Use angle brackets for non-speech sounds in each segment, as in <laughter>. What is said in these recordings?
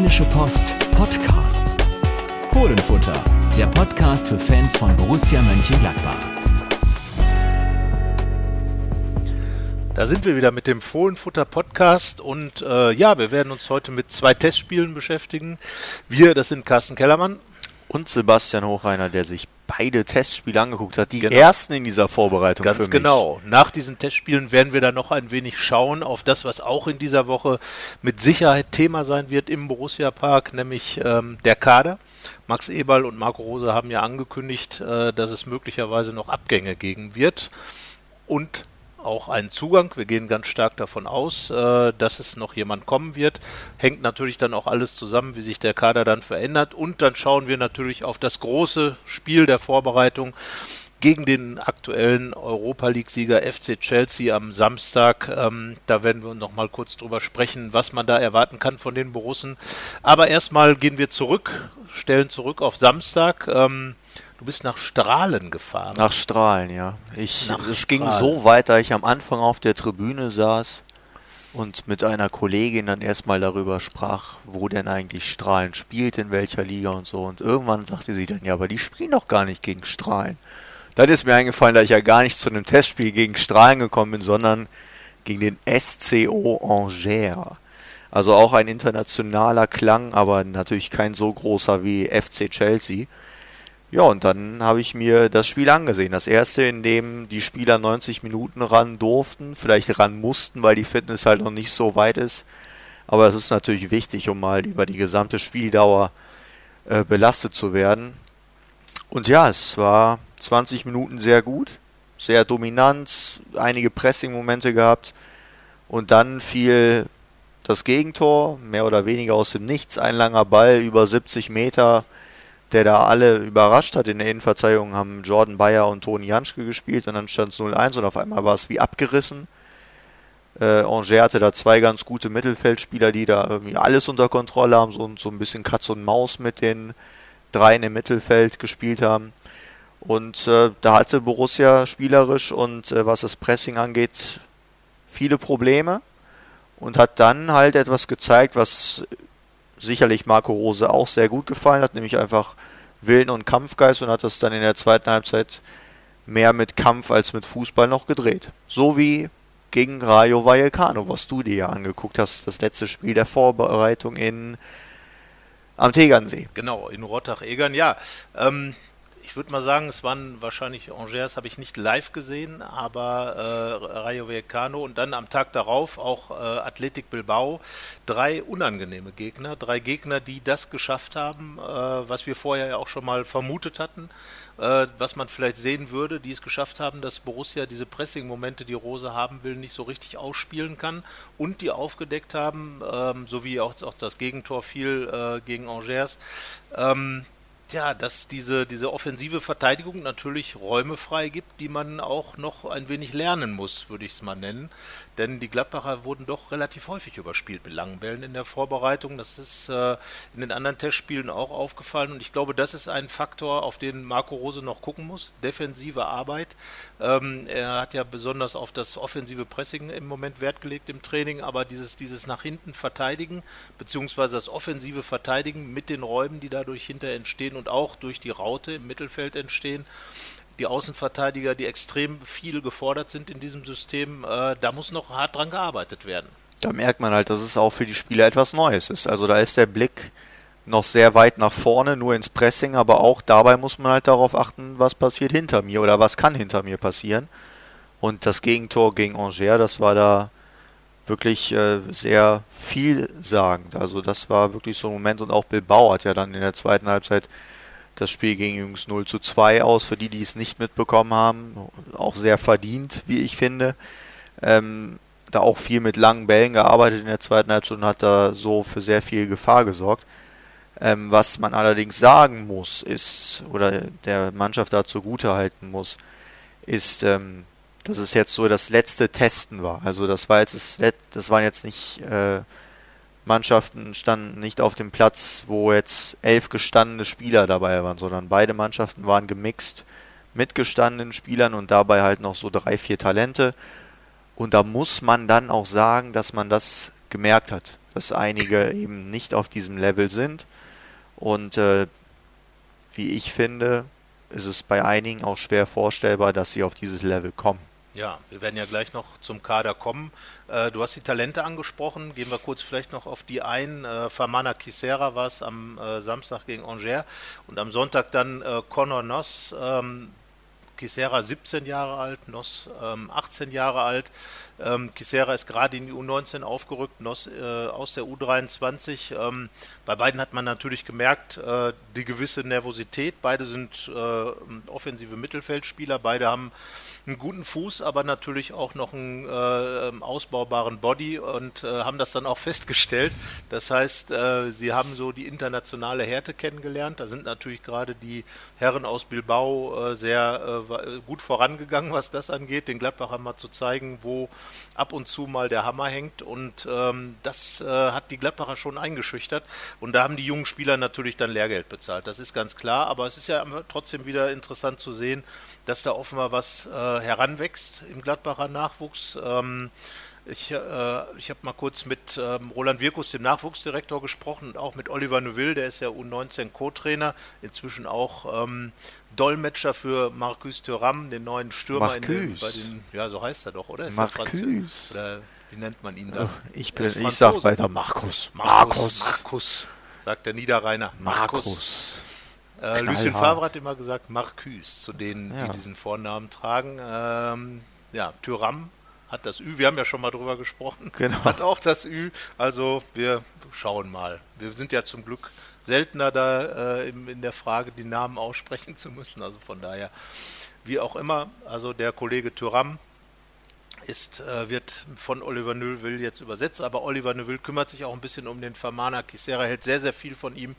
Rheinische Post Podcasts. Fohlenfutter, der Podcast für Fans von Borussia Mönchengladbach. Da sind wir wieder mit dem Fohlenfutter Podcast und äh, ja, wir werden uns heute mit zwei Testspielen beschäftigen. Wir, das sind Carsten Kellermann und Sebastian Hochreiner, der sich beide Testspiele angeguckt hat. Die Genau. ersten in dieser Vorbereitung Ganz für mich. genau. Nach diesen Testspielen werden wir dann noch ein wenig schauen auf das, was auch in dieser Woche mit Sicherheit Thema sein wird im Borussia Park, nämlich ähm, der Kader. Max Eberl und Marco Rose haben ja angekündigt, äh, dass es möglicherweise noch Abgänge geben wird und auch einen Zugang. Wir gehen ganz stark davon aus, äh, dass es noch jemand kommen wird. Hängt natürlich dann auch alles zusammen, wie sich der Kader dann verändert. Und dann schauen wir natürlich auf das große Spiel der Vorbereitung gegen den aktuellen Europa League-Sieger FC Chelsea am Samstag. Ähm, da werden wir noch mal kurz drüber sprechen, was man da erwarten kann von den Borussen. Aber erstmal gehen wir zurück, stellen zurück auf Samstag. Ähm, du bist nach Strahlen gefahren. Nach Strahlen, ja. Ich, es ging so weit, da ich am Anfang auf der Tribüne saß und mit einer Kollegin dann erstmal darüber sprach, wo denn eigentlich Strahlen spielt, in welcher Liga und so. Und irgendwann sagte sie dann, ja, aber die spielen doch gar nicht gegen Strahlen. Dann ist mir eingefallen, dass ich ja gar nicht zu einem Testspiel gegen Strahlen gekommen bin, sondern gegen den SCO Angers. Also auch ein internationaler Klang, aber natürlich kein so großer wie FC Chelsea. Ja, und dann habe ich mir das Spiel angesehen. Das erste, in dem die Spieler 90 Minuten ran durften, vielleicht ran mussten, weil die Fitness halt noch nicht so weit ist. Aber es ist natürlich wichtig, um mal über die gesamte Spieldauer äh, belastet zu werden. Und ja, es war 20 Minuten sehr gut, sehr dominant, einige Pressing-Momente gehabt. Und dann fiel das Gegentor, mehr oder weniger aus dem Nichts, ein langer Ball über 70 Meter, der da alle überrascht hat. In der Innenverteidigung haben Jordan Bayer und Toni Janschke gespielt und dann stand es 0-1 und auf einmal war es wie abgerissen. Äh, Angers hatte da zwei ganz gute Mittelfeldspieler, die da irgendwie alles unter Kontrolle haben, so, so ein bisschen Katz und Maus mit den dreien im Mittelfeld gespielt haben. Und äh, da hatte Borussia spielerisch und äh, was das Pressing angeht, viele Probleme und hat dann halt etwas gezeigt, was sicherlich Marco Rose auch sehr gut gefallen hat, nämlich einfach Willen und Kampfgeist und hat das dann in der zweiten Halbzeit mehr mit Kampf als mit Fußball noch gedreht. So wie gegen Rayo Vallecano, was du dir ja angeguckt hast, das letzte Spiel der Vorbereitung in am Tegernsee. Genau, in Rottach-Egern, ja. Ähm, ich würde mal sagen, es waren wahrscheinlich Angers, habe ich nicht live gesehen, aber äh, Rayo Vallecano und dann am Tag darauf auch äh, Athletic Bilbao. Drei unangenehme Gegner, drei Gegner, die das geschafft haben, äh, was wir vorher ja auch schon mal vermutet hatten, äh, was man vielleicht sehen würde, die es geschafft haben, dass Borussia diese Pressing-Momente, die Rose haben will, nicht so richtig ausspielen kann und die aufgedeckt haben, ähm, so wie auch, auch das Gegentor fiel äh, gegen Angers. Ähm, ja, dass diese, diese offensive Verteidigung natürlich Räume freigibt, die man auch noch ein wenig lernen muss, würde ich es mal nennen. Denn die Gladbacher wurden doch relativ häufig überspielt mit langen Bällen in der Vorbereitung. Das ist äh, in den anderen Testspielen auch aufgefallen. Und ich glaube, das ist ein Faktor, auf den Marco Rose noch gucken muss. Defensive Arbeit. Ähm, er hat ja besonders auf das offensive Pressing im Moment Wert gelegt im Training, aber dieses, dieses nach hinten verteidigen, beziehungsweise das offensive Verteidigen mit den Räumen, die dadurch hinter entstehen und auch durch die Raute im Mittelfeld entstehen. Die Außenverteidiger, die extrem viel gefordert sind in diesem System, äh, da muss noch hart dran gearbeitet werden. Da merkt man halt, dass es auch für die Spieler etwas Neues ist. Also da ist der Blick noch sehr weit nach vorne, nur ins Pressing, aber auch dabei muss man halt darauf achten, was passiert hinter mir oder was kann hinter mir passieren. Und das Gegentor gegen Angers, das war da wirklich äh, sehr vielsagend. Also das war wirklich so ein Moment und auch Bilbao hat ja dann in der zweiten Halbzeit das Spiel gegen Jungs 0 zu 2 aus, für die, die es nicht mitbekommen haben. Auch sehr verdient, wie ich finde. Ähm, da auch viel mit langen Bällen gearbeitet in der zweiten Halbzeit und hat da so für sehr viel Gefahr gesorgt. Ähm, was man allerdings sagen muss, ist, oder der Mannschaft da zugute halten muss, ist, ähm, dass es jetzt so das letzte Testen war. Also das war jetzt das, Let das waren jetzt nicht äh, Mannschaften standen nicht auf dem Platz, wo jetzt elf gestandene Spieler dabei waren, sondern beide Mannschaften waren gemixt mit gestandenen Spielern und dabei halt noch so drei, vier Talente. Und da muss man dann auch sagen, dass man das gemerkt hat. dass einige eben nicht auf diesem Level sind. Und äh, wie ich finde, ist es bei einigen auch schwer vorstellbar, dass sie auf dieses Level kommen. Ja, wir werden ja gleich noch zum Kader kommen. Äh, du hast die Talente angesprochen. Gehen wir kurz vielleicht noch auf die ein. Äh, Famana Kisera war es am äh, Samstag gegen Angers und am Sonntag dann Conor Noss. Ähm, Kisera 17 Jahre alt, Noss ähm, 18 Jahre alt. Ähm, Kisera ist gerade in die U19 aufgerückt, Noss aus der U23. Ähm, bei beiden hat man natürlich gemerkt, die gewisse Nervosität. Beide sind offensive Mittelfeldspieler, beide haben einen guten Fuß, aber natürlich auch noch einen äh, ähm, ausbaubaren Body und äh, haben das dann auch <laughs> festgestellt. Das heißt, äh, sie haben so die internationale Härte kennengelernt. Da sind natürlich gerade die Herren aus Bilbao äh, sehr äh, gut vorangegangen, was das angeht, den Gladbachern mal zu zeigen, wo ab und zu mal der Hammer hängt. Und ähm, das äh, hat die Gladbacher schon eingeschüchtert. Und da haben die jungen Spieler natürlich dann Lehrgeld bezahlt. Das ist ganz klar. Aber es ist ja trotzdem wieder interessant zu sehen, dass da offenbar was äh, heranwächst im Gladbacher Nachwuchs. Ähm, ich, äh, ich habe mal kurz mit ähm, Roland Wirkus, dem Nachwuchsdirektor, gesprochen und auch mit Oliver Neuville, der ist ja U19 Co-Trainer, inzwischen auch ähm, Dolmetscher für Marcus Thuram, den neuen Stürmer in den, den, ja, so heißt er doch, oder? Ist Marcus. Oder wie nennt man ihn da? Ich, bin, ich sag weiter Markus. Markus. Markus, sagt der Niederrheiner. Markus. Markus. Äh, Lucien Favre hat immer gesagt Marcus zu denen, ja. die diesen Vornamen tragen. Ähm, ja, Tyram hat das Ü, wir haben ja schon mal drüber gesprochen, <laughs> genau. hat auch das Ü. Also wir schauen mal. Wir sind ja zum Glück seltener da äh, in, in der Frage, die Namen aussprechen zu müssen. Also von daher, wie auch immer, also der Kollege Tyram ist, äh, wird von Oliver Neuville jetzt übersetzt, aber Oliver Neuville kümmert sich auch ein bisschen um den Famana Kisera, hält sehr, sehr viel von ihm,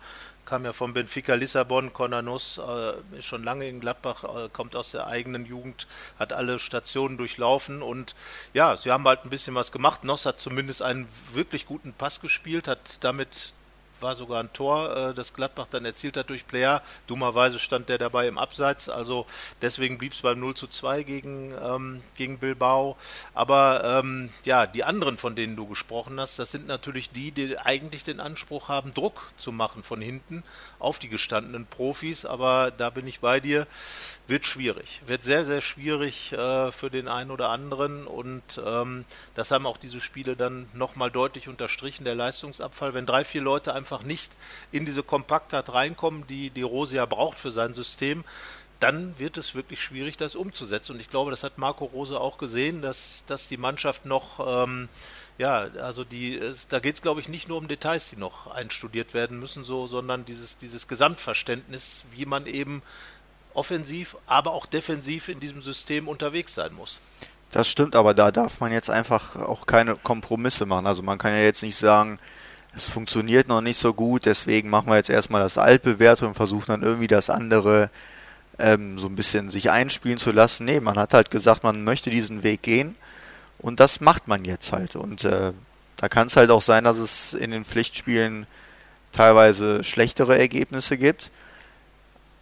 kam ja von Benfica Lissabon, Conanus äh, ist schon lange in Gladbach, äh, kommt aus der eigenen Jugend, hat alle Stationen durchlaufen und ja, sie haben halt ein bisschen was gemacht. Noss hat zumindest einen wirklich guten Pass gespielt, hat damit war sogar ein Tor, äh, das Gladbach dann erzielt hat durch Player. Dummerweise stand der dabei im Abseits, also deswegen blieb es beim 0 zu 2 gegen, ähm, gegen Bilbao. Aber ähm, ja, die anderen, von denen du gesprochen hast, das sind natürlich die, die eigentlich den Anspruch haben, Druck zu machen von hinten auf die gestandenen Profis. Aber da bin ich bei dir, wird schwierig. Wird sehr, sehr schwierig äh, für den einen oder anderen. Und ähm, das haben auch diese Spiele dann nochmal deutlich unterstrichen, der Leistungsabfall. Wenn drei, vier Leute einfach einfach nicht in diese Kompaktheit reinkommen, die die Rosia braucht für sein System, dann wird es wirklich schwierig, das umzusetzen. Und ich glaube, das hat Marco Rose auch gesehen, dass, dass die Mannschaft noch, ähm, ja, also die, es, da geht es, glaube ich, nicht nur um Details, die noch einstudiert werden müssen, so, sondern dieses, dieses Gesamtverständnis, wie man eben offensiv, aber auch defensiv in diesem System unterwegs sein muss. Das stimmt, aber da darf man jetzt einfach auch keine Kompromisse machen. Also man kann ja jetzt nicht sagen, es funktioniert noch nicht so gut, deswegen machen wir jetzt erstmal das Altbewährte und versuchen dann irgendwie das andere ähm, so ein bisschen sich einspielen zu lassen. Nee, man hat halt gesagt, man möchte diesen Weg gehen und das macht man jetzt halt. Und äh, da kann es halt auch sein, dass es in den Pflichtspielen teilweise schlechtere Ergebnisse gibt.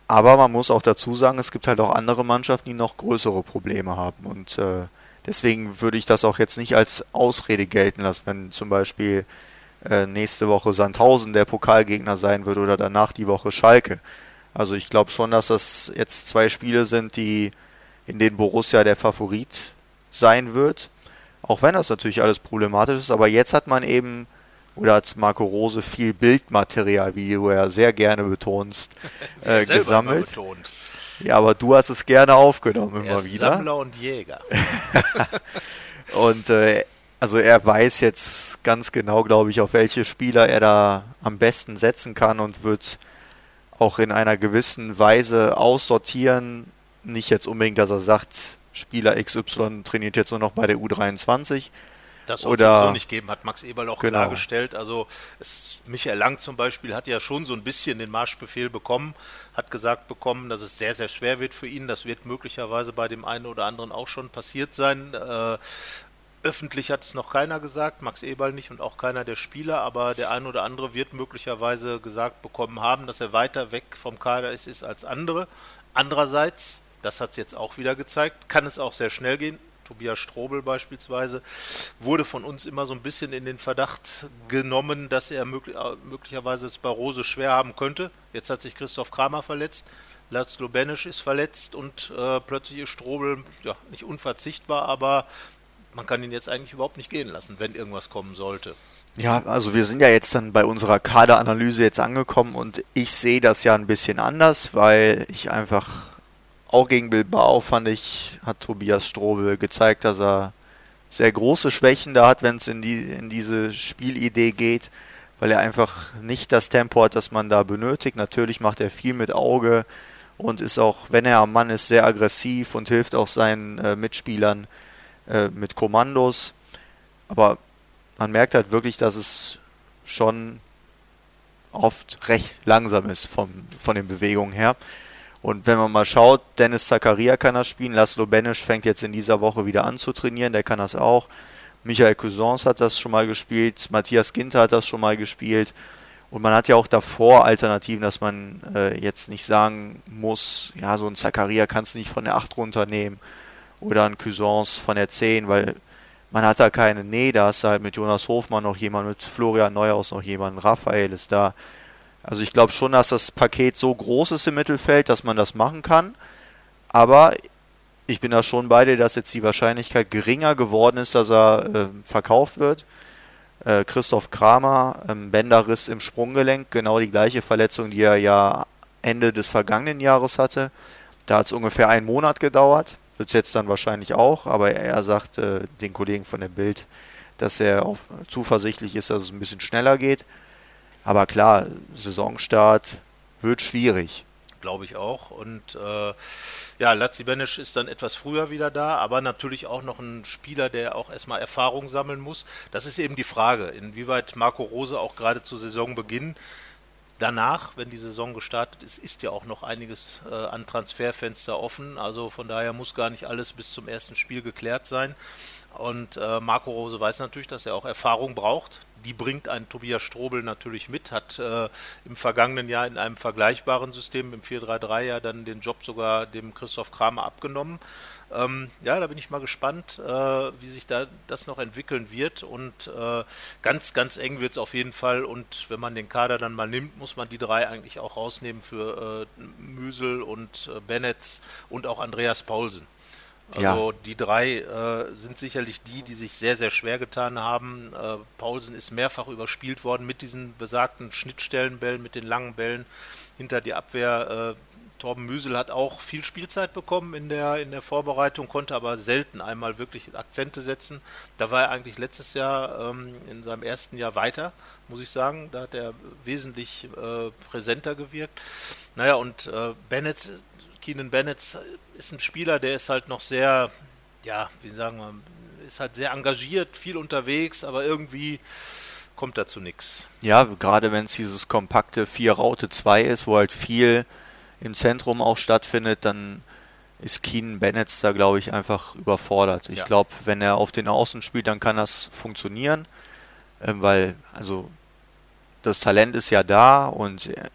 Aber man muss auch dazu sagen, es gibt halt auch andere Mannschaften, die noch größere Probleme haben. Und äh, deswegen würde ich das auch jetzt nicht als Ausrede gelten lassen, wenn zum Beispiel äh, nächste Woche Sandhausen der Pokalgegner sein wird oder danach die Woche Schalke. Also ich glaube schon, dass das jetzt zwei Spiele sind, die in denen Borussia der Favorit sein wird. Auch wenn das natürlich alles problematisch ist, aber jetzt hat man eben, oder hat Marco Rose viel Bildmaterial, wie du ja sehr gerne betonst, <laughs> äh, gesammelt. Ja, aber du hast es gerne aufgenommen immer wieder. Sammler und Jäger. <laughs> <laughs> und äh, also er weiß jetzt ganz genau, glaube ich, auf welche Spieler er da am besten setzen kann und wird auch in einer gewissen Weise aussortieren. Nicht jetzt unbedingt, dass er sagt, Spieler XY trainiert jetzt nur noch bei der U23. Das soll es so nicht geben, hat Max Eberl auch genau. klargestellt. Also es, Michael Lang zum Beispiel hat ja schon so ein bisschen den Marschbefehl bekommen, hat gesagt bekommen, dass es sehr, sehr schwer wird für ihn. Das wird möglicherweise bei dem einen oder anderen auch schon passiert sein. Äh, Öffentlich hat es noch keiner gesagt, Max Eberl nicht und auch keiner der Spieler, aber der ein oder andere wird möglicherweise gesagt bekommen haben, dass er weiter weg vom Kader ist, ist als andere. Andererseits, das hat es jetzt auch wieder gezeigt, kann es auch sehr schnell gehen. Tobias Strobel beispielsweise, wurde von uns immer so ein bisschen in den Verdacht genommen, dass er möglich, äh, möglicherweise es bei Rose schwer haben könnte. Jetzt hat sich Christoph Kramer verletzt. Laszlo Benisch ist verletzt und äh, plötzlich ist Strobel ja, nicht unverzichtbar, aber man kann ihn jetzt eigentlich überhaupt nicht gehen lassen, wenn irgendwas kommen sollte. Ja, also wir sind ja jetzt dann bei unserer Kaderanalyse jetzt angekommen und ich sehe das ja ein bisschen anders, weil ich einfach auch gegen Bilbao fand ich, hat Tobias Strobel gezeigt, dass er sehr große Schwächen da hat, wenn es in, die, in diese Spielidee geht, weil er einfach nicht das Tempo hat, das man da benötigt. Natürlich macht er viel mit Auge und ist auch, wenn er am Mann ist, sehr aggressiv und hilft auch seinen äh, Mitspielern äh, mit Kommandos. Aber man merkt halt wirklich, dass es schon oft recht langsam ist vom, von den Bewegungen her. Und wenn man mal schaut, Dennis Zakaria kann das spielen, Laszlo Benisch fängt jetzt in dieser Woche wieder an zu trainieren, der kann das auch. Michael Cousins hat das schon mal gespielt, Matthias Ginter hat das schon mal gespielt. Und man hat ja auch davor Alternativen, dass man äh, jetzt nicht sagen muss, ja, so ein Zakaria kannst du nicht von der 8 runternehmen oder ein Cousins von der 10, weil man hat da keine. Nee, da ist halt mit Jonas Hofmann noch jemand, mit Florian Neuhaus noch jemand, Raphael ist da. Also ich glaube schon, dass das Paket so groß ist im Mittelfeld, dass man das machen kann. Aber ich bin da schon bei dir, dass jetzt die Wahrscheinlichkeit geringer geworden ist, dass er äh, verkauft wird. Äh, Christoph Kramer, ähm, Bänderriss im Sprunggelenk, genau die gleiche Verletzung, die er ja Ende des vergangenen Jahres hatte. Da hat es ungefähr einen Monat gedauert. Wird es jetzt dann wahrscheinlich auch, aber er sagt äh, den Kollegen von der Bild, dass er auch zuversichtlich ist, dass es ein bisschen schneller geht. Aber klar, Saisonstart wird schwierig. Glaube ich auch. Und äh, ja, Lazzi Benisch ist dann etwas früher wieder da, aber natürlich auch noch ein Spieler, der auch erstmal Erfahrung sammeln muss. Das ist eben die Frage, inwieweit Marco Rose auch gerade zu Saisonbeginn danach, wenn die Saison gestartet ist, ist ja auch noch einiges äh, an Transferfenster offen. Also von daher muss gar nicht alles bis zum ersten Spiel geklärt sein. Und äh, Marco Rose weiß natürlich, dass er auch Erfahrung braucht. Die bringt ein Tobias Strobel natürlich mit, hat äh, im vergangenen Jahr in einem vergleichbaren System, im 4-3-3 ja dann den Job sogar dem Christoph Kramer abgenommen. Ähm, ja, da bin ich mal gespannt, äh, wie sich da das noch entwickeln wird. Und äh, ganz, ganz eng wird es auf jeden Fall. Und wenn man den Kader dann mal nimmt, muss man die drei eigentlich auch rausnehmen für äh, Müsel und äh, Bennetz und auch Andreas Paulsen. Also ja. die drei äh, sind sicherlich die, die sich sehr, sehr schwer getan haben. Äh, Paulsen ist mehrfach überspielt worden mit diesen besagten Schnittstellenbällen, mit den langen Bällen hinter die Abwehr. Äh, Torben Müsel hat auch viel Spielzeit bekommen in der, in der Vorbereitung, konnte aber selten einmal wirklich Akzente setzen. Da war er eigentlich letztes Jahr ähm, in seinem ersten Jahr weiter, muss ich sagen. Da hat er wesentlich äh, präsenter gewirkt. Naja, und äh, Bennett, Keenan Bennett ist ein Spieler, der ist halt noch sehr, ja, wie sagen wir, ist halt sehr engagiert, viel unterwegs, aber irgendwie kommt dazu nichts. Ja, gerade wenn es dieses kompakte 4 Raute 2 ist, wo halt viel im Zentrum auch stattfindet, dann ist Keenan Bennett da, glaube ich, einfach überfordert. Ich ja. glaube, wenn er auf den Außen spielt, dann kann das funktionieren, äh, weil, also, das Talent ist ja da und äh,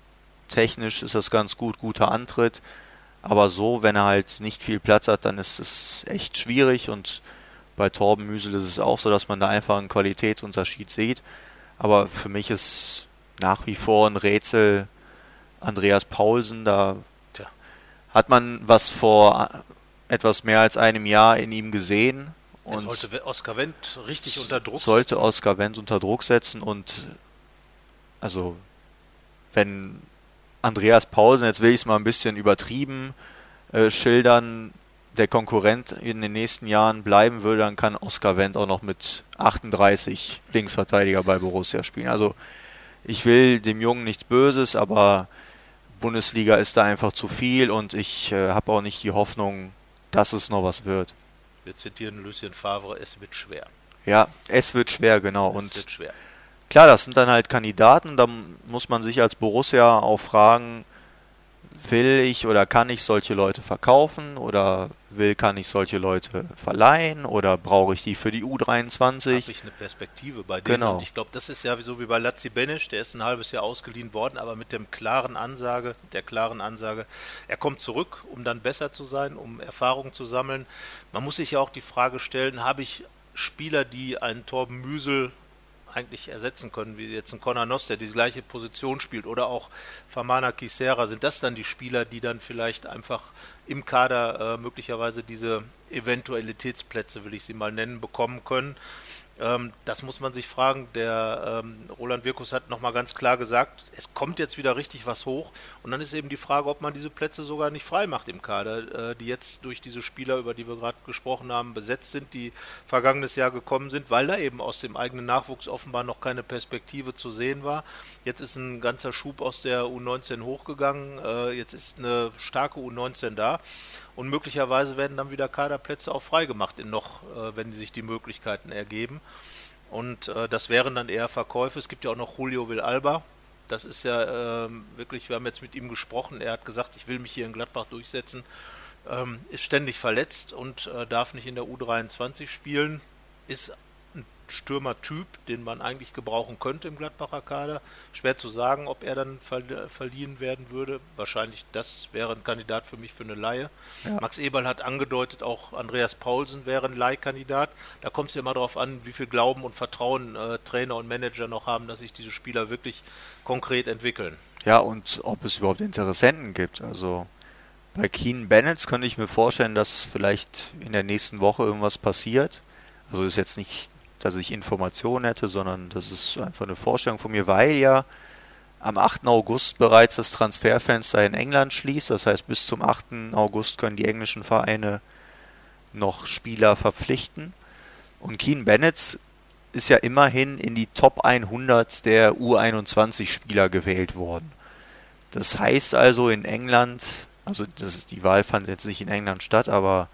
technisch ist das ganz gut, guter Antritt. Aber so, wenn er halt nicht viel Platz hat, dann ist es echt schwierig und bei Torben Müsel ist es auch so, dass man da einfach einen Qualitätsunterschied sieht. Aber für mich ist nach wie vor ein Rätsel, Andreas Paulsen, da Tja. hat man was vor etwas mehr als einem Jahr in ihm gesehen. Und sollte Oskar Wendt richtig unter Druck sollte setzen. Sollte Oskar Wendt unter Druck setzen und also wenn Andreas Paulsen, jetzt will ich es mal ein bisschen übertrieben äh, schildern, der Konkurrent in den nächsten Jahren bleiben würde, dann kann Oskar Wendt auch noch mit 38 Linksverteidiger bei Borussia spielen. Also ich will dem Jungen nichts Böses, aber Bundesliga ist da einfach zu viel und ich äh, habe auch nicht die Hoffnung, dass es noch was wird. Wir zitieren Lucien Favre, es wird schwer. Ja, es wird schwer, genau. Es und wird schwer. Klar, das sind dann halt Kandidaten, da muss man sich als Borussia auch fragen, will ich oder kann ich solche Leute verkaufen oder will, kann ich solche Leute verleihen oder brauche ich die für die U23? Habe ich eine Perspektive bei denen. Genau. Und ich glaube, das ist ja so wie bei Lazzi Benisch, der ist ein halbes Jahr ausgeliehen worden, aber mit dem klaren Ansage, der klaren Ansage, er kommt zurück, um dann besser zu sein, um Erfahrung zu sammeln. Man muss sich ja auch die Frage stellen, habe ich Spieler, die einen Torben Müsel eigentlich ersetzen können, wie jetzt ein Conor Noss, der die gleiche Position spielt, oder auch Famana Kisera, sind das dann die Spieler, die dann vielleicht einfach im Kader äh, möglicherweise diese Eventualitätsplätze, will ich sie mal nennen, bekommen können. Ähm, das muss man sich fragen. Der ähm, Roland Wirkus hat nochmal ganz klar gesagt, es kommt jetzt wieder richtig was hoch. Und dann ist eben die Frage, ob man diese Plätze sogar nicht frei macht im Kader, äh, die jetzt durch diese Spieler, über die wir gerade gesprochen haben, besetzt sind, die vergangenes Jahr gekommen sind, weil da eben aus dem eigenen Nachwuchs offenbar noch keine Perspektive zu sehen war. Jetzt ist ein ganzer Schub aus der U19 hochgegangen. Äh, jetzt ist eine starke U19 da. Und möglicherweise werden dann wieder Kaderplätze auch freigemacht, in noch, äh, wenn sich die Möglichkeiten ergeben. Und äh, das wären dann eher Verkäufe. Es gibt ja auch noch Julio Villalba. Das ist ja ähm, wirklich, wir haben jetzt mit ihm gesprochen. Er hat gesagt, ich will mich hier in Gladbach durchsetzen. Ähm, ist ständig verletzt und äh, darf nicht in der U23 spielen. Ist Stürmertyp, den man eigentlich gebrauchen könnte im Gladbacher Kader. Schwer zu sagen, ob er dann verliehen werden würde. Wahrscheinlich das wäre ein Kandidat für mich für eine Laie. Ja. Max Eberl hat angedeutet, auch Andreas Paulsen wäre ein Leihkandidat. Da kommt es ja immer darauf an, wie viel Glauben und Vertrauen äh, Trainer und Manager noch haben, dass sich diese Spieler wirklich konkret entwickeln. Ja, und ob es überhaupt Interessenten gibt. Also bei Keen Bennett könnte ich mir vorstellen, dass vielleicht in der nächsten Woche irgendwas passiert. Also ist jetzt nicht dass ich Informationen hätte, sondern das ist einfach eine Vorstellung von mir, weil ja am 8. August bereits das Transferfenster in England schließt. Das heißt, bis zum 8. August können die englischen Vereine noch Spieler verpflichten. Und Keen Bennett ist ja immerhin in die Top 100 der U21-Spieler gewählt worden. Das heißt also in England, also das die Wahl fand jetzt nicht in England statt, aber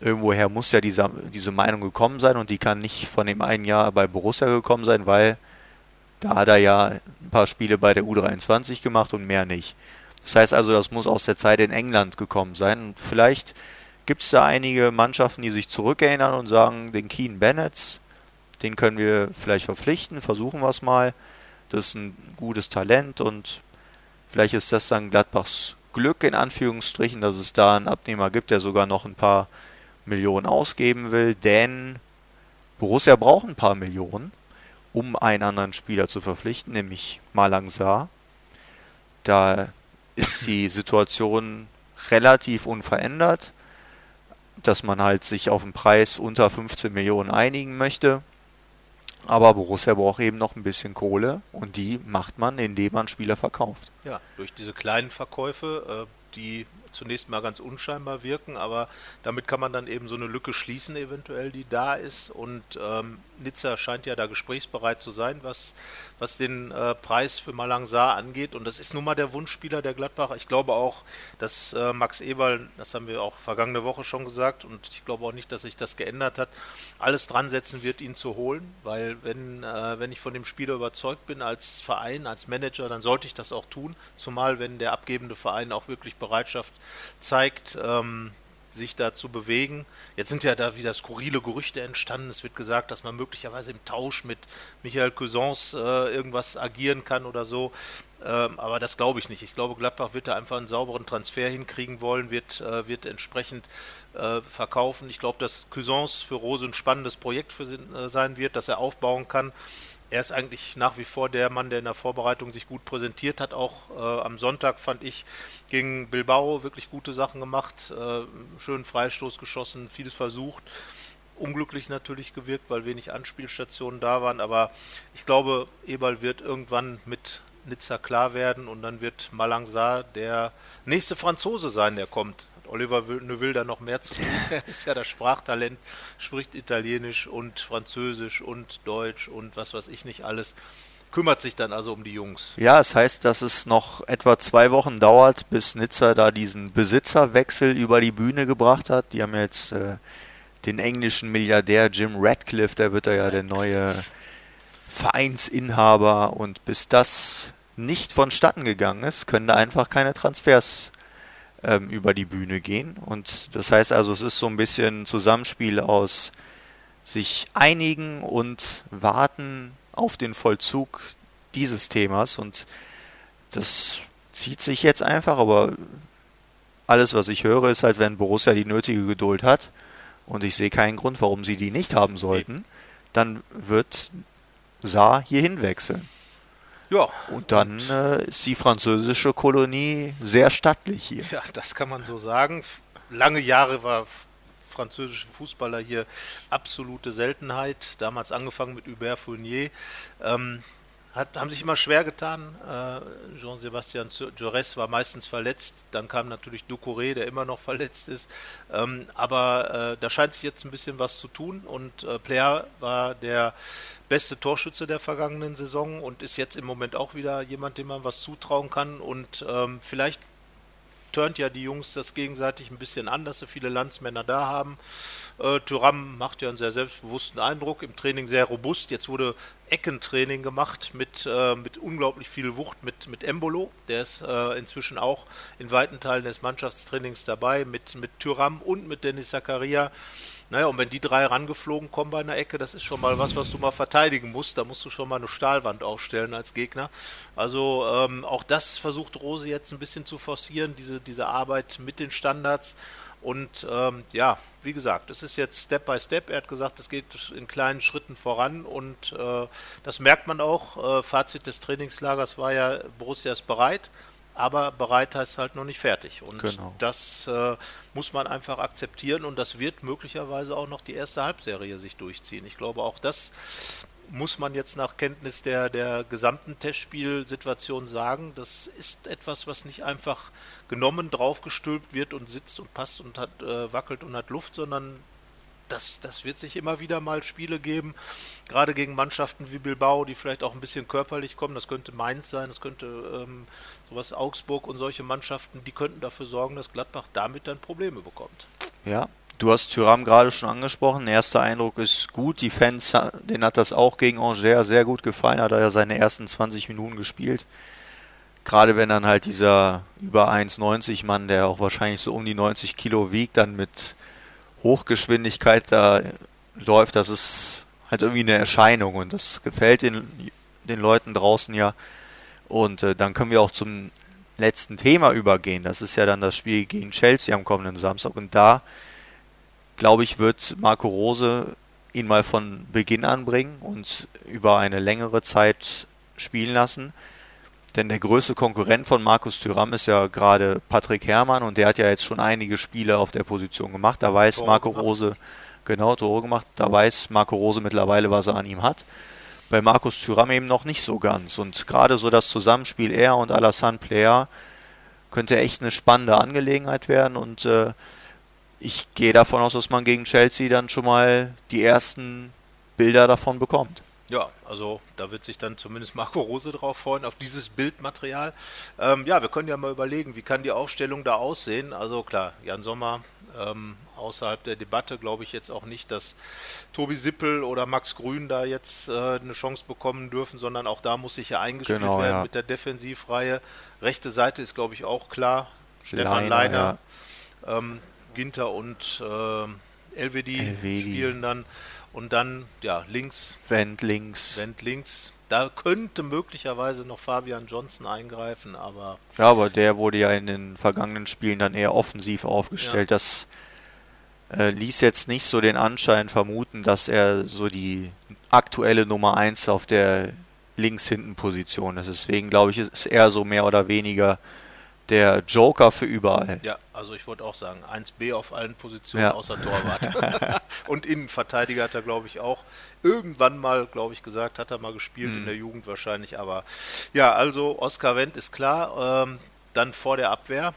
irgendwoher muss ja diese, diese Meinung gekommen sein und die kann nicht von dem einen Jahr bei Borussia gekommen sein, weil da hat er ja ein paar Spiele bei der U23 gemacht und mehr nicht. Das heißt also, das muss aus der Zeit in England gekommen sein. Und vielleicht gibt es da einige Mannschaften, die sich zurückerinnern und sagen, den Keen Bennett, den können wir vielleicht verpflichten, versuchen wir es mal. Das ist ein gutes Talent und vielleicht ist das dann Gladbachs Glück in Anführungsstrichen, dass es da einen Abnehmer gibt, der sogar noch ein paar Millionen ausgeben will, denn Borussia braucht ein paar Millionen, um einen anderen Spieler zu verpflichten, nämlich Malang Saar. Da ist die Situation relativ unverändert, dass man halt sich auf einen Preis unter 15 Millionen einigen möchte. Aber Borussia braucht eben noch ein bisschen Kohle und die macht man, indem man Spieler verkauft. Ja, durch diese kleinen Verkäufe, äh, die zunächst mal ganz unscheinbar wirken, aber damit kann man dann eben so eine Lücke schließen, eventuell, die da ist. Und ähm, Nizza scheint ja da gesprächsbereit zu sein, was, was den äh, Preis für Malangsar angeht. Und das ist nun mal der Wunschspieler der Gladbacher. Ich glaube auch, dass äh, Max Eberl, das haben wir auch vergangene Woche schon gesagt, und ich glaube auch nicht, dass sich das geändert hat, alles dran setzen wird, ihn zu holen. Weil wenn, äh, wenn ich von dem Spieler überzeugt bin als Verein, als Manager, dann sollte ich das auch tun. Zumal wenn der abgebende Verein auch wirklich Bereitschaft zeigt, ähm, sich da zu bewegen. Jetzt sind ja da wieder skurrile Gerüchte entstanden. Es wird gesagt, dass man möglicherweise im Tausch mit Michael Cousins äh, irgendwas agieren kann oder so. Ähm, aber das glaube ich nicht. Ich glaube, Gladbach wird da einfach einen sauberen Transfer hinkriegen wollen, wird, äh, wird entsprechend äh, verkaufen. Ich glaube, dass Cousins für Rose ein spannendes Projekt für äh, sein wird, das er aufbauen kann er ist eigentlich nach wie vor der Mann, der in der Vorbereitung sich gut präsentiert hat. Auch äh, am Sonntag fand ich gegen Bilbao wirklich gute Sachen gemacht, äh, schönen Freistoß geschossen, vieles versucht. Unglücklich natürlich gewirkt, weil wenig Anspielstationen da waren. Aber ich glaube, Eberl wird irgendwann mit Nizza klar werden und dann wird Malangsar der nächste Franzose sein, der kommt. Oliver Neuville da noch mehr zu tun. <laughs> Er ist ja das Sprachtalent, spricht Italienisch und Französisch und Deutsch und was weiß ich nicht alles. Kümmert sich dann also um die Jungs. Ja, es das heißt, dass es noch etwa zwei Wochen dauert, bis Nizza da diesen Besitzerwechsel über die Bühne gebracht hat. Die haben jetzt äh, den englischen Milliardär Jim Radcliffe, der wird da ja der neue Vereinsinhaber und bis das nicht vonstatten gegangen ist, können da einfach keine Transfers ähm, über die Bühne gehen. Und das heißt also, es ist so ein bisschen ein Zusammenspiel aus sich einigen und warten auf den Vollzug dieses Themas. Und das zieht sich jetzt einfach, aber alles, was ich höre, ist halt, wenn Borussia die nötige Geduld hat, und ich sehe keinen Grund, warum sie die nicht haben sollten, dann wird Saar hierhin wechseln. Ja. Und dann äh, ist die französische Kolonie sehr stattlich hier. Ja, das kann man so sagen. Lange Jahre war französische Fußballer hier absolute Seltenheit. Damals angefangen mit Hubert Fournier. Ähm, hat, haben sich immer schwer getan. Äh, Jean-Sébastien Jaurès war meistens verletzt. Dann kam natürlich Ducouré, der immer noch verletzt ist. Ähm, aber äh, da scheint sich jetzt ein bisschen was zu tun. Und äh, Player war der beste Torschütze der vergangenen Saison und ist jetzt im Moment auch wieder jemand, dem man was zutrauen kann. Und ähm, vielleicht turnt ja die Jungs das gegenseitig ein bisschen an, dass sie viele Landsmänner da haben. Äh, Thuram macht ja einen sehr selbstbewussten Eindruck, im Training sehr robust. Jetzt wurde Eckentraining gemacht mit, äh, mit unglaublich viel Wucht mit, mit Embolo. Der ist äh, inzwischen auch in weiten Teilen des Mannschaftstrainings dabei, mit, mit Thuram und mit Dennis Zakaria. Naja, und wenn die drei rangeflogen kommen bei einer Ecke, das ist schon mal was, was du mal verteidigen musst. Da musst du schon mal eine Stahlwand aufstellen als Gegner. Also ähm, auch das versucht Rose jetzt ein bisschen zu forcieren, diese, diese Arbeit mit den Standards. Und ähm, ja, wie gesagt, es ist jetzt Step by Step. Er hat gesagt, es geht in kleinen Schritten voran und äh, das merkt man auch. Äh, Fazit des Trainingslagers war ja, Borussia ist bereit, aber bereit heißt halt noch nicht fertig. Und genau. das äh, muss man einfach akzeptieren und das wird möglicherweise auch noch die erste Halbserie sich durchziehen. Ich glaube, auch das muss man jetzt nach Kenntnis der, der gesamten Testspielsituation sagen, das ist etwas, was nicht einfach genommen, draufgestülpt wird und sitzt und passt und hat äh, wackelt und hat Luft, sondern das, das wird sich immer wieder mal Spiele geben, gerade gegen Mannschaften wie Bilbao, die vielleicht auch ein bisschen körperlich kommen. Das könnte Mainz sein, das könnte ähm, sowas Augsburg und solche Mannschaften, die könnten dafür sorgen, dass Gladbach damit dann Probleme bekommt. Ja, Du hast Thuram gerade schon angesprochen. Erster Eindruck ist gut. Die Fans, denen hat das auch gegen Angers sehr gut gefallen. Hat er ja seine ersten 20 Minuten gespielt. Gerade wenn dann halt dieser über 1,90 Mann, der auch wahrscheinlich so um die 90 Kilo wiegt, dann mit Hochgeschwindigkeit da läuft, das ist halt irgendwie eine Erscheinung und das gefällt den, den Leuten draußen ja. Und äh, dann können wir auch zum letzten Thema übergehen. Das ist ja dann das Spiel gegen Chelsea am kommenden Samstag. Und da glaube ich, wird Marco Rose ihn mal von Beginn an bringen und über eine längere Zeit spielen lassen. Denn der größte Konkurrent von Markus Thüram ist ja gerade Patrick Herrmann und der hat ja jetzt schon einige Spiele auf der Position gemacht. Da weiß Tore Marco gemacht. Rose, genau, Tore gemacht, da weiß Marco Rose mittlerweile, was er an ihm hat. Bei Markus Thüram eben noch nicht so ganz. Und gerade so das Zusammenspiel er und Alassane Player könnte echt eine spannende Angelegenheit werden und äh, ich gehe davon aus, dass man gegen Chelsea dann schon mal die ersten Bilder davon bekommt. Ja, also da wird sich dann zumindest Marco Rose drauf freuen, auf dieses Bildmaterial. Ähm, ja, wir können ja mal überlegen, wie kann die Aufstellung da aussehen. Also klar, Jan Sommer ähm, außerhalb der Debatte glaube ich jetzt auch nicht, dass Tobi Sippel oder Max Grün da jetzt äh, eine Chance bekommen dürfen, sondern auch da muss sich ja eingespielt genau, werden ja. mit der Defensivreihe. Rechte Seite ist glaube ich auch klar. Leiner, Stefan Leiner. Ja. Ähm, Ginter und äh, LWD, LWD, spielen dann. Und dann, ja, links. Wendt links. Wendt links. Da könnte möglicherweise noch Fabian Johnson eingreifen, aber. Ja, aber der wurde ja in den vergangenen Spielen dann eher offensiv aufgestellt. Ja. Das äh, ließ jetzt nicht so den Anschein vermuten, dass er so die aktuelle Nummer 1 auf der links hinten Position ist. Deswegen glaube ich, ist es eher so mehr oder weniger der Joker für überall. Ja, also ich wollte auch sagen, 1B auf allen Positionen ja. außer Torwart. <laughs> und Innenverteidiger hat er, glaube ich, auch irgendwann mal, glaube ich, gesagt, hat er mal gespielt mhm. in der Jugend wahrscheinlich. Aber ja, also Oskar Wendt ist klar. Ähm, dann vor der Abwehr.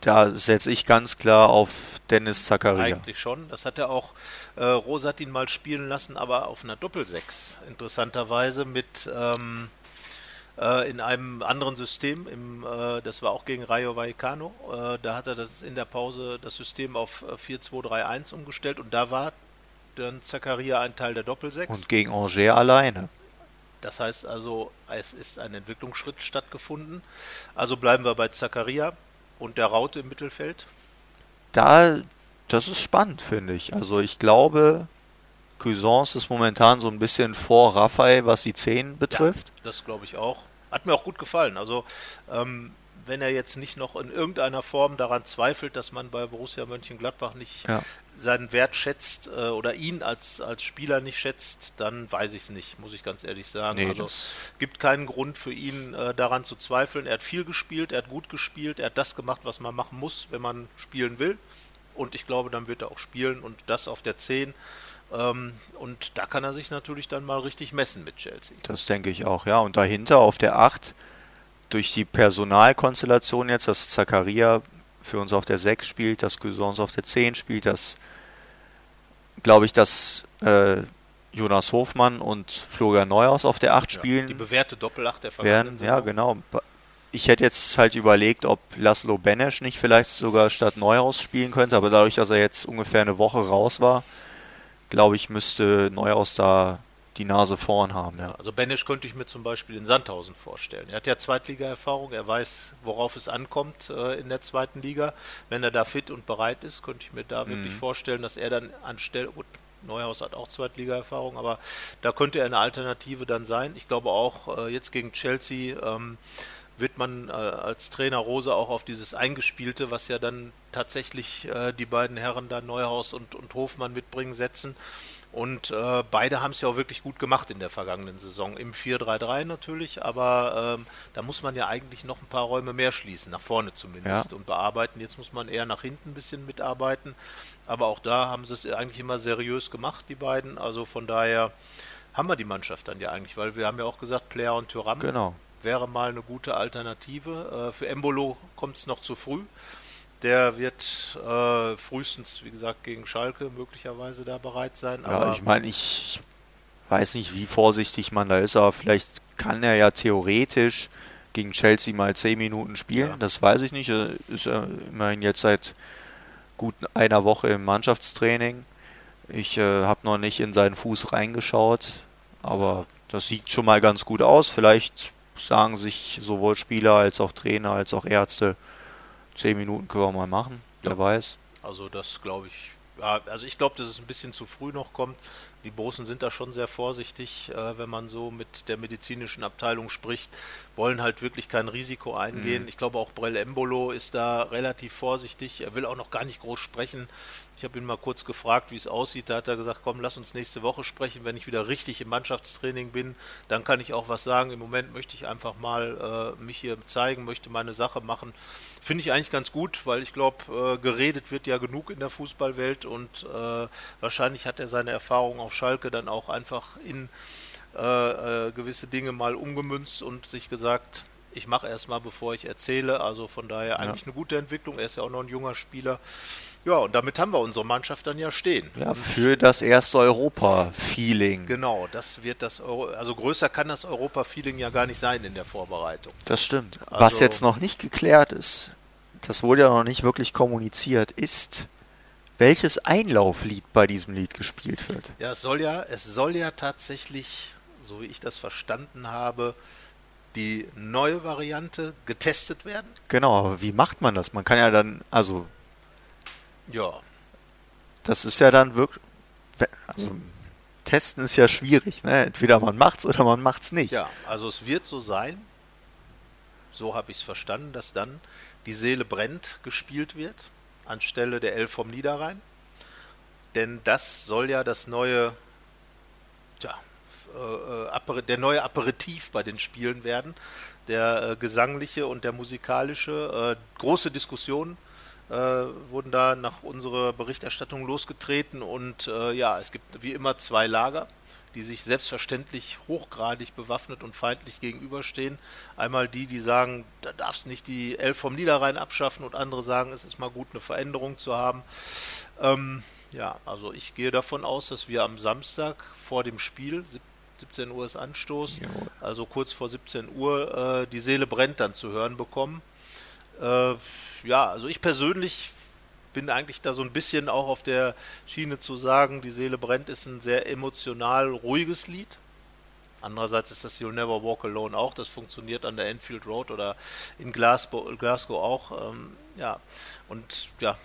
Da setze ich ganz klar auf Dennis Zakaria. Eigentlich schon. Das hat er auch, äh, ihn mal spielen lassen, aber auf einer Doppelsechs. Interessanterweise mit... Ähm, äh, in einem anderen System. Im, äh, das war auch gegen Rayo Vallecano. Äh, da hat er das in der Pause das System auf 4-2-3-1 umgestellt und da war dann Zakaria ein Teil der Doppelsechs. Und gegen Angers alleine. Das heißt also, es ist ein Entwicklungsschritt stattgefunden. Also bleiben wir bei Zakaria. und der Raute im Mittelfeld? Da, das ist spannend, finde ich. Also ich glaube, Cuisance ist momentan so ein bisschen vor Raphael, was die 10 betrifft. Ja, das glaube ich auch. Hat mir auch gut gefallen. Also ähm, wenn er jetzt nicht noch in irgendeiner Form daran zweifelt, dass man bei Borussia Mönchengladbach nicht ja. seinen Wert schätzt äh, oder ihn als, als Spieler nicht schätzt, dann weiß ich es nicht, muss ich ganz ehrlich sagen. Nee, also gibt keinen Grund für ihn äh, daran zu zweifeln. Er hat viel gespielt, er hat gut gespielt, er hat das gemacht, was man machen muss, wenn man spielen will. Und ich glaube, dann wird er auch spielen und das auf der 10. Ähm, und da kann er sich natürlich dann mal richtig messen mit Chelsea. Das denke ich auch, ja. Und dahinter auf der 8 durch die Personalkonstellation jetzt, dass Zakaria für uns auf der 6 spielt, dass Cousins auf der 10 spielt, dass glaube ich, dass äh, Jonas Hofmann und Florian Neuhaus auf der 8 ja, spielen. Die bewährte Doppelacht der vergangenen. Ja, genau. Ich hätte jetzt halt überlegt, ob Laszlo Benesch nicht vielleicht sogar statt Neuhaus spielen könnte, aber dadurch, dass er jetzt ungefähr eine Woche raus war, glaube ich, müsste Neuhaus da die Nase vorn haben. Ja. Also Benisch könnte ich mir zum Beispiel in Sandhausen vorstellen. Er hat ja Zweitliga-Erfahrung, er weiß, worauf es ankommt äh, in der zweiten Liga. Wenn er da fit und bereit ist, könnte ich mir da mhm. wirklich vorstellen, dass er dann anstelle, gut, Neuhaus hat auch Zweitliga-Erfahrung, aber da könnte er eine Alternative dann sein. Ich glaube auch äh, jetzt gegen Chelsea ähm, wird man äh, als Trainer Rose auch auf dieses Eingespielte, was ja dann tatsächlich äh, die beiden Herren da Neuhaus und, und Hofmann mitbringen, setzen. Und äh, beide haben es ja auch wirklich gut gemacht in der vergangenen Saison. Im 4-3-3 natürlich, aber ähm, da muss man ja eigentlich noch ein paar Räume mehr schließen, nach vorne zumindest, ja. und bearbeiten. Jetzt muss man eher nach hinten ein bisschen mitarbeiten. Aber auch da haben sie es eigentlich immer seriös gemacht, die beiden. Also von daher haben wir die Mannschaft dann ja eigentlich, weil wir haben ja auch gesagt, Player und Tyram genau. Wäre mal eine gute Alternative. Äh, für Embolo kommt es noch zu früh. Der wird äh, frühestens, wie gesagt, gegen Schalke möglicherweise da bereit sein. Ja, ich meine, ich weiß nicht, wie vorsichtig man da ist, aber vielleicht kann er ja theoretisch gegen Chelsea mal 10 Minuten spielen. Ja. Das weiß ich nicht. Er ist ja immerhin jetzt seit gut einer Woche im Mannschaftstraining. Ich äh, habe noch nicht in seinen Fuß reingeschaut, aber das sieht schon mal ganz gut aus. Vielleicht sagen sich sowohl Spieler als auch Trainer als auch Ärzte, Zehn Minuten können wir mal machen, wer weiß. Also das glaube ich, ja, also ich glaube, dass es ein bisschen zu früh noch kommt. Die Bosen sind da schon sehr vorsichtig, äh, wenn man so mit der medizinischen Abteilung spricht, wollen halt wirklich kein Risiko eingehen. Mhm. Ich glaube auch Brell Embolo ist da relativ vorsichtig. Er will auch noch gar nicht groß sprechen. Ich habe ihn mal kurz gefragt, wie es aussieht. Da hat er gesagt, komm, lass uns nächste Woche sprechen. Wenn ich wieder richtig im Mannschaftstraining bin, dann kann ich auch was sagen. Im Moment möchte ich einfach mal äh, mich hier zeigen, möchte meine Sache machen. Finde ich eigentlich ganz gut, weil ich glaube, äh, geredet wird ja genug in der Fußballwelt und äh, wahrscheinlich hat er seine Erfahrungen auf Schalke dann auch einfach in äh, äh, gewisse Dinge mal umgemünzt und sich gesagt, ich mache erstmal, bevor ich erzähle. Also von daher eigentlich ja. eine gute Entwicklung. Er ist ja auch noch ein junger Spieler. Ja, und damit haben wir unsere Mannschaft dann ja stehen. Ja, für das erste Europa-Feeling. Genau, das wird das Euro, also größer kann das Europa-Feeling ja gar nicht sein in der Vorbereitung. Das stimmt. Also Was jetzt noch nicht geklärt ist, das wurde ja noch nicht wirklich kommuniziert, ist, welches Einlauflied bei diesem Lied gespielt wird. Ja, es soll ja, es soll ja tatsächlich, so wie ich das verstanden habe, die neue Variante getestet werden. Genau, aber wie macht man das? Man kann ja dann, also ja. Das ist ja dann wirklich. Also, testen ist ja schwierig, ne? Entweder man macht's oder man macht's nicht. Ja, also es wird so sein, so habe ich es verstanden, dass dann die Seele brennt gespielt wird, anstelle der Elf vom Niederrhein. Denn das soll ja das neue, äh, äh der neue Aperitif bei den Spielen werden. Der äh, gesangliche und der musikalische. Äh, große Diskussionen wurden da nach unserer Berichterstattung losgetreten und ja, es gibt wie immer zwei Lager, die sich selbstverständlich hochgradig bewaffnet und feindlich gegenüberstehen. Einmal die, die sagen, da darfst nicht die Elf vom Niederrhein abschaffen und andere sagen, es ist mal gut, eine Veränderung zu haben. Ähm, ja, also ich gehe davon aus, dass wir am Samstag vor dem Spiel, 17 Uhr ist Anstoß, also kurz vor 17 Uhr, äh, die Seele brennt dann zu hören bekommen. Äh, ja, also ich persönlich bin eigentlich da so ein bisschen auch auf der Schiene zu sagen, die Seele brennt ist ein sehr emotional ruhiges Lied. Andererseits ist das You'll Never Walk Alone auch. Das funktioniert an der Enfield Road oder in Glasgow, Glasgow auch. Ähm, ja, und ja,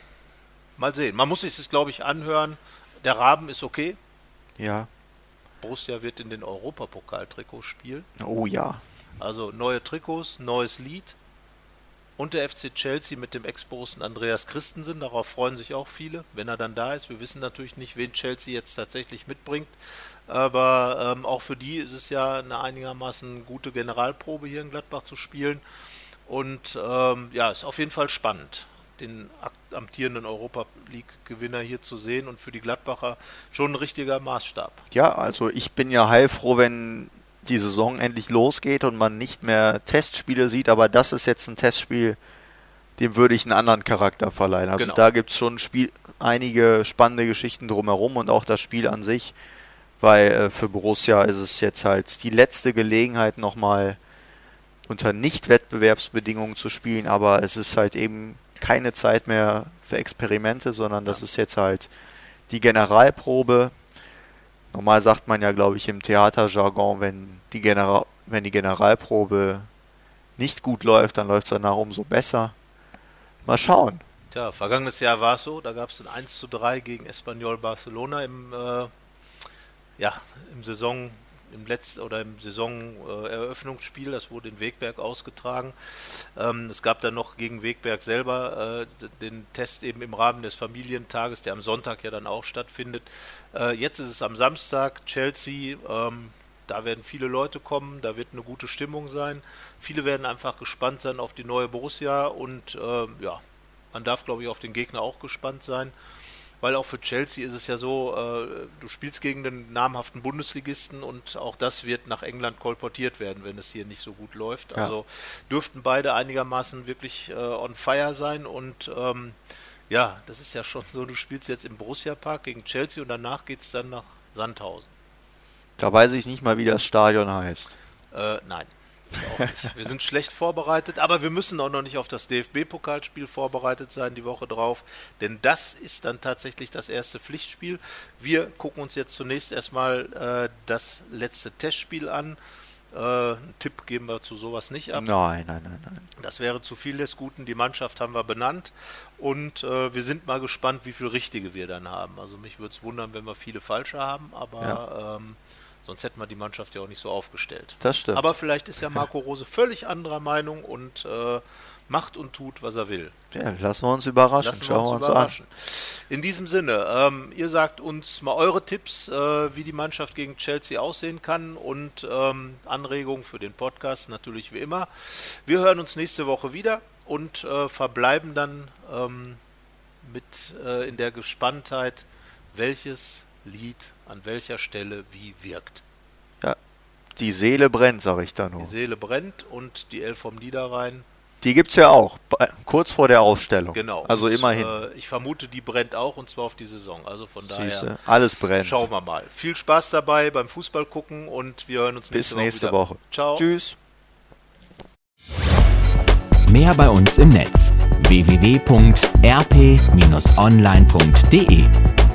mal sehen. Man muss sich das, glaube ich, anhören. Der Raben ist okay. Ja. Borussia wird in den Europapokal-Trikots spielen. Oh ja. Also neue Trikots, neues Lied. Und der FC Chelsea mit dem Ex-Borussen Andreas Christensen. Darauf freuen sich auch viele, wenn er dann da ist. Wir wissen natürlich nicht, wen Chelsea jetzt tatsächlich mitbringt. Aber ähm, auch für die ist es ja eine einigermaßen gute Generalprobe hier in Gladbach zu spielen. Und ähm, ja, ist auf jeden Fall spannend, den amtierenden Europa League-Gewinner hier zu sehen und für die Gladbacher schon ein richtiger Maßstab. Ja, also ich bin ja heilfroh, wenn die Saison endlich losgeht und man nicht mehr Testspiele sieht, aber das ist jetzt ein Testspiel, dem würde ich einen anderen Charakter verleihen. Also genau. da gibt es schon Spiel, einige spannende Geschichten drumherum und auch das Spiel an sich, weil äh, für Borussia ist es jetzt halt die letzte Gelegenheit nochmal unter Nicht-Wettbewerbsbedingungen zu spielen, aber es ist halt eben keine Zeit mehr für Experimente, sondern das ist jetzt halt die Generalprobe Normal sagt man ja, glaube ich, im Theaterjargon, wenn die, General wenn die Generalprobe nicht gut läuft, dann läuft es danach umso besser. Mal schauen. Tja, vergangenes Jahr war es so, da gab es ein 1 zu 3 gegen Espanyol Barcelona im, äh, ja, im Saison im letzten oder im Saisoneröffnungsspiel, das wurde in Wegberg ausgetragen. Ähm, es gab dann noch gegen Wegberg selber äh, den Test eben im Rahmen des Familientages, der am Sonntag ja dann auch stattfindet. Äh, jetzt ist es am Samstag, Chelsea. Ähm, da werden viele Leute kommen, da wird eine gute Stimmung sein. Viele werden einfach gespannt sein auf die neue Borussia und äh, ja, man darf, glaube ich, auf den Gegner auch gespannt sein weil auch für Chelsea ist es ja so, äh, du spielst gegen den namhaften Bundesligisten und auch das wird nach England kolportiert werden, wenn es hier nicht so gut läuft. Ja. Also dürften beide einigermaßen wirklich äh, on fire sein und ähm, ja, das ist ja schon so, du spielst jetzt im Borussia Park gegen Chelsea und danach geht es dann nach Sandhausen. Da weiß ich nicht mal, wie das Stadion heißt. Äh, nein. Wir sind schlecht vorbereitet, aber wir müssen auch noch nicht auf das DFB-Pokalspiel vorbereitet sein die Woche drauf, denn das ist dann tatsächlich das erste Pflichtspiel. Wir gucken uns jetzt zunächst erstmal äh, das letzte Testspiel an. Äh, einen Tipp geben wir zu sowas nicht ab. Nein, nein, nein, nein. Das wäre zu viel des Guten. Die Mannschaft haben wir benannt und äh, wir sind mal gespannt, wie viele richtige wir dann haben. Also mich würde es wundern, wenn wir viele falsche haben, aber ja. ähm, Sonst hätten wir die Mannschaft ja auch nicht so aufgestellt. Das stimmt. Aber vielleicht ist ja Marco Rose völlig anderer Meinung und äh, macht und tut, was er will. Ja, lassen wir uns überraschen. Lassen Schauen wir uns, überraschen. An. In diesem Sinne, ähm, ihr sagt uns mal eure Tipps, äh, wie die Mannschaft gegen Chelsea aussehen kann und ähm, Anregungen für den Podcast natürlich wie immer. Wir hören uns nächste Woche wieder und äh, verbleiben dann ähm, mit äh, in der Gespanntheit, welches Lied an welcher Stelle wie wirkt. Ja, die Seele brennt, sage ich da nur. Die Seele brennt und die Elf vom Niederrhein. Die gibt es ja auch, kurz vor der Aufstellung. Genau. Also und, immerhin. Äh, ich vermute, die brennt auch und zwar auf die Saison. Also von daher. Siehste, alles brennt. Schauen wir mal. Viel Spaß dabei beim Fußball gucken und wir hören uns Bis nächste Woche. Woche. Ciao. Tschüss. Mehr bei uns im Netz www.rp-online.de